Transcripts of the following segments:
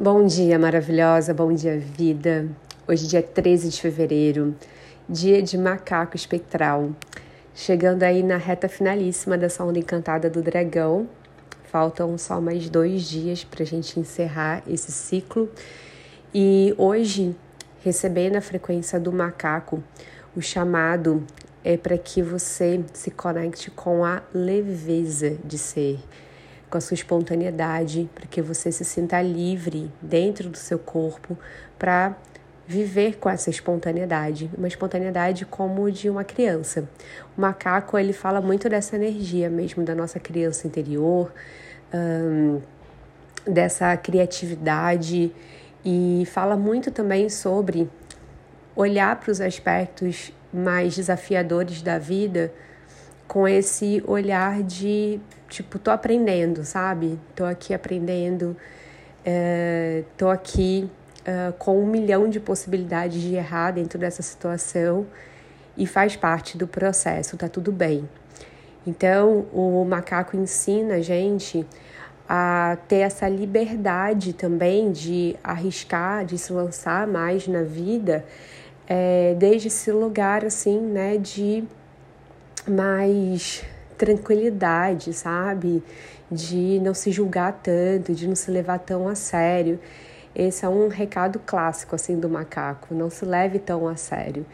Bom dia, maravilhosa, bom dia, vida. Hoje, dia 13 de fevereiro, dia de macaco espectral. Chegando aí na reta finalíssima dessa onda encantada do dragão. Faltam só mais dois dias para a gente encerrar esse ciclo. E hoje, recebendo a frequência do macaco, o chamado é para que você se conecte com a leveza de ser com a sua espontaneidade, para que você se sinta livre dentro do seu corpo para viver com essa espontaneidade, uma espontaneidade como de uma criança. O macaco ele fala muito dessa energia mesmo da nossa criança interior, dessa criatividade e fala muito também sobre olhar para os aspectos mais desafiadores da vida com esse olhar de tipo, tô aprendendo, sabe? Tô aqui aprendendo, é, tô aqui é, com um milhão de possibilidades de errar dentro dessa situação e faz parte do processo, tá tudo bem. Então, o macaco ensina a gente a ter essa liberdade também de arriscar, de se lançar mais na vida, é, desde esse lugar assim, né, de mais tranquilidade, sabe? De não se julgar tanto, de não se levar tão a sério. Esse é um recado clássico assim do macaco, não se leve tão a sério.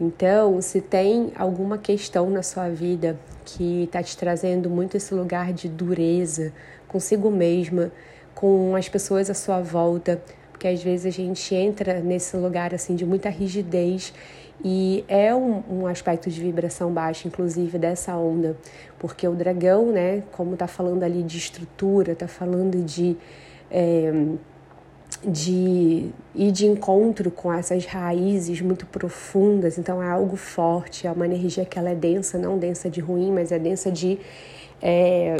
Então, se tem alguma questão na sua vida que está te trazendo muito esse lugar de dureza consigo mesma, com as pessoas à sua volta, porque às vezes a gente entra nesse lugar assim de muita rigidez e é um, um, aspecto de vibração baixa, inclusive, dessa onda, porque o dragão, né, como está falando ali de estrutura, está falando de, é, de ir de encontro com essas raízes muito profundas, então é algo forte, é uma energia que ela é densa, não densa de ruim, mas é densa de é,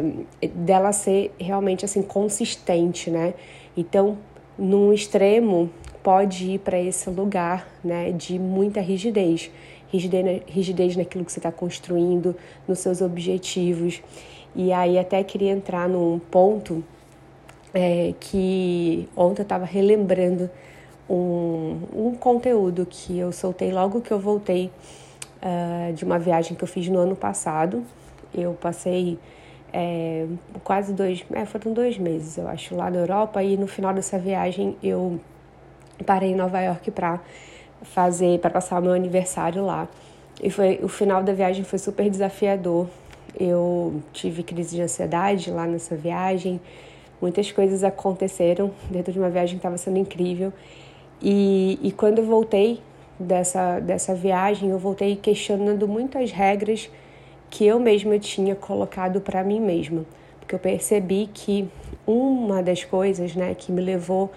dela ser realmente assim consistente, né? Então, num extremo pode ir para esse lugar né, de muita rigidez. rigidez. Rigidez naquilo que você está construindo, nos seus objetivos. E aí até queria entrar num ponto é, que ontem eu estava relembrando um, um conteúdo que eu soltei logo que eu voltei uh, de uma viagem que eu fiz no ano passado. Eu passei é, quase dois, é, foram dois meses, eu acho, lá na Europa, e no final dessa viagem eu parei em Nova York para fazer, para passar o meu aniversário lá. E foi o final da viagem foi super desafiador. Eu tive crise de ansiedade lá nessa viagem. Muitas coisas aconteceram dentro de uma viagem que estava sendo incrível. E, e quando eu voltei dessa, dessa viagem, eu voltei questionando muitas regras que eu mesma tinha colocado para mim mesma. Porque eu percebi que uma das coisas né, que me levou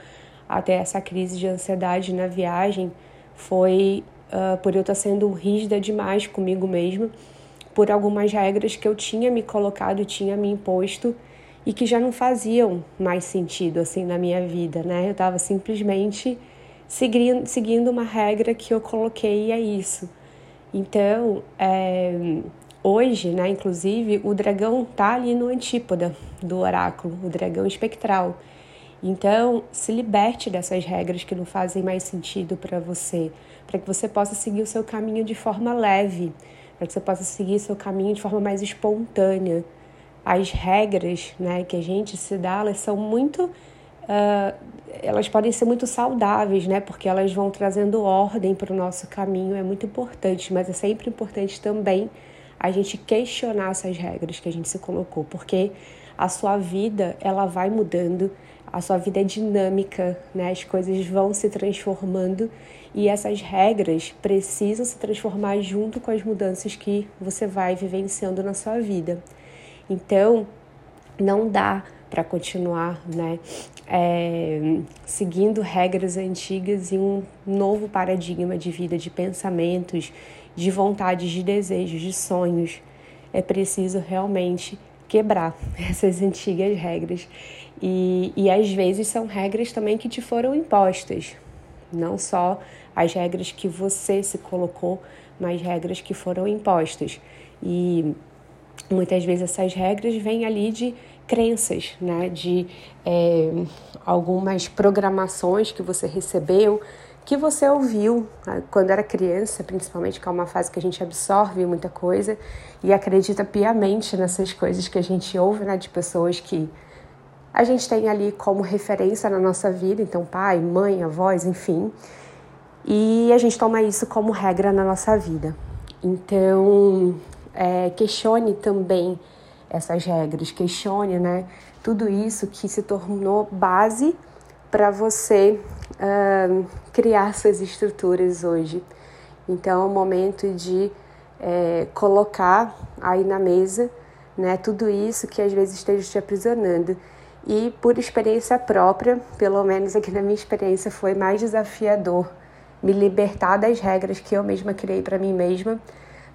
até essa crise de ansiedade na viagem foi uh, por eu estar sendo rígida demais comigo mesma, por algumas regras que eu tinha me colocado, tinha me imposto e que já não faziam mais sentido assim na minha vida, né? Eu estava simplesmente seguindo, seguindo uma regra que eu coloquei e é isso. Então, é, hoje, né, inclusive, o dragão tá ali no antípoda do oráculo, o dragão espectral. Então, se liberte dessas regras que não fazem mais sentido para você, para que você possa seguir o seu caminho de forma leve, para que você possa seguir o seu caminho de forma mais espontânea. As regras né, que a gente se dá, elas são muito. Uh, elas podem ser muito saudáveis, né? Porque elas vão trazendo ordem para o nosso caminho, é muito importante, mas é sempre importante também a gente questionar essas regras que a gente se colocou, porque a sua vida ela vai mudando, a sua vida é dinâmica, né? As coisas vão se transformando e essas regras precisam se transformar junto com as mudanças que você vai vivenciando na sua vida. Então, não dá para continuar, né? É, seguindo regras antigas e um novo paradigma de vida, de pensamentos, de vontades, de desejos, de sonhos. É preciso realmente quebrar essas antigas regras. E, e às vezes são regras também que te foram impostas, não só as regras que você se colocou, mas regras que foram impostas. E muitas vezes essas regras vêm ali de crenças, né? De é, algumas programações que você recebeu, que você ouviu né, quando era criança, principalmente, que é uma fase que a gente absorve muita coisa e acredita piamente nessas coisas que a gente ouve, né? De pessoas que a gente tem ali como referência na nossa vida, então pai, mãe, avós, enfim. E a gente toma isso como regra na nossa vida. Então, é, questione também essas regras, questione, né? Tudo isso que se tornou base para você uh, criar suas estruturas hoje. Então, é o momento de é, colocar aí na mesa, né? Tudo isso que às vezes esteja te aprisionando. E por experiência própria, pelo menos aqui na minha experiência, foi mais desafiador me libertar das regras que eu mesma criei para mim mesma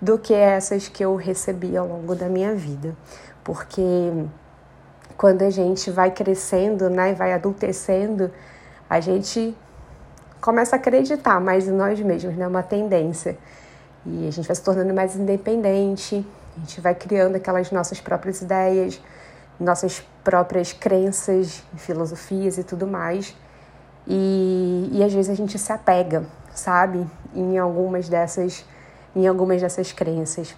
do que essas que eu recebi ao longo da minha vida. Porque quando a gente vai crescendo, né, vai adultecendo, a gente começa a acreditar mais em nós mesmos, né, uma tendência. E a gente vai se tornando mais independente, a gente vai criando aquelas nossas próprias ideias, nossas próprias crenças, filosofias e tudo mais. E, e às vezes a gente se apega, sabe, em algumas dessas, em algumas dessas crenças.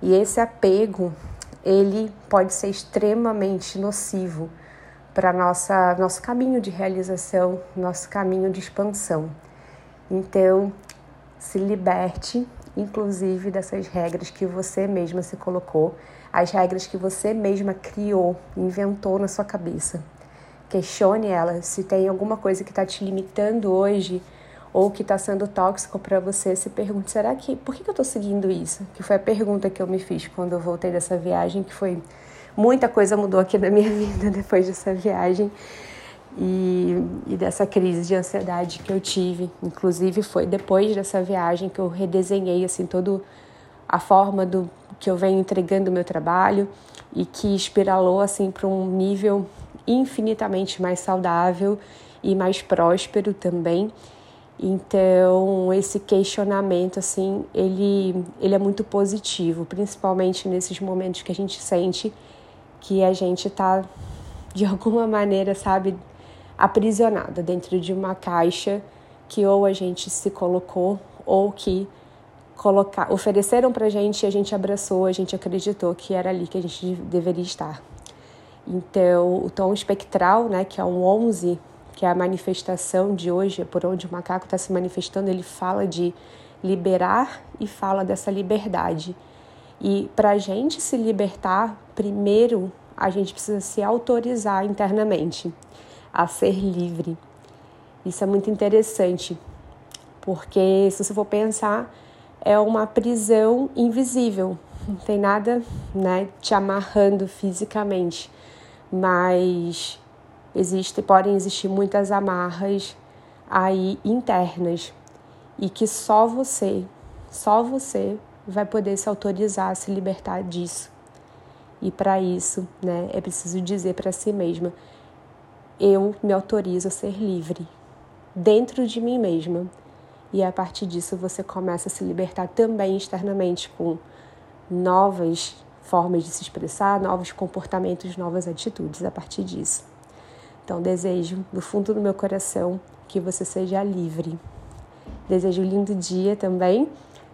E esse apego, ele pode ser extremamente nocivo para nossa nosso caminho de realização, nosso caminho de expansão. Então, se liberte, inclusive dessas regras que você mesma se colocou as regras que você mesma criou, inventou na sua cabeça. Questione elas. Se tem alguma coisa que está te limitando hoje ou que está sendo tóxico para você, se pergunte: será que por que, eu estou seguindo isso? Que foi a pergunta que eu me fiz quando eu voltei dessa viagem, que foi muita coisa mudou aqui na minha vida depois dessa viagem. E, e, dessa crise de ansiedade que eu tive. Inclusive foi depois dessa viagem que eu redesenhei assim todo a forma do que eu venho entregando o meu trabalho e que espiralou assim para um nível infinitamente mais saudável e mais próspero também. Então, esse questionamento assim, ele ele é muito positivo, principalmente nesses momentos que a gente sente que a gente está de alguma maneira, sabe, aprisionada dentro de uma caixa que ou a gente se colocou ou que colocar, ofereceram a gente e a gente abraçou, a gente acreditou que era ali que a gente deveria estar. Então, o tom espectral, né, que é um 11, que é a manifestação de hoje, por onde o macaco está se manifestando, ele fala de liberar e fala dessa liberdade. E para a gente se libertar, primeiro a gente precisa se autorizar internamente a ser livre. Isso é muito interessante, porque se você for pensar, é uma prisão invisível, não tem nada né, te amarrando fisicamente, mas existe, podem existir muitas amarras aí internas. E que só você, só você vai poder se autorizar a se libertar disso. E para isso, né, é preciso dizer para si mesma: eu me autorizo a ser livre dentro de mim mesma e a partir disso você começa a se libertar também externamente com novas formas de se expressar, novos comportamentos, novas atitudes a partir disso. Então, desejo do fundo do meu coração que você seja livre. Desejo um lindo dia também.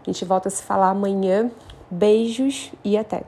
A gente volta a se falar amanhã. Beijos e até!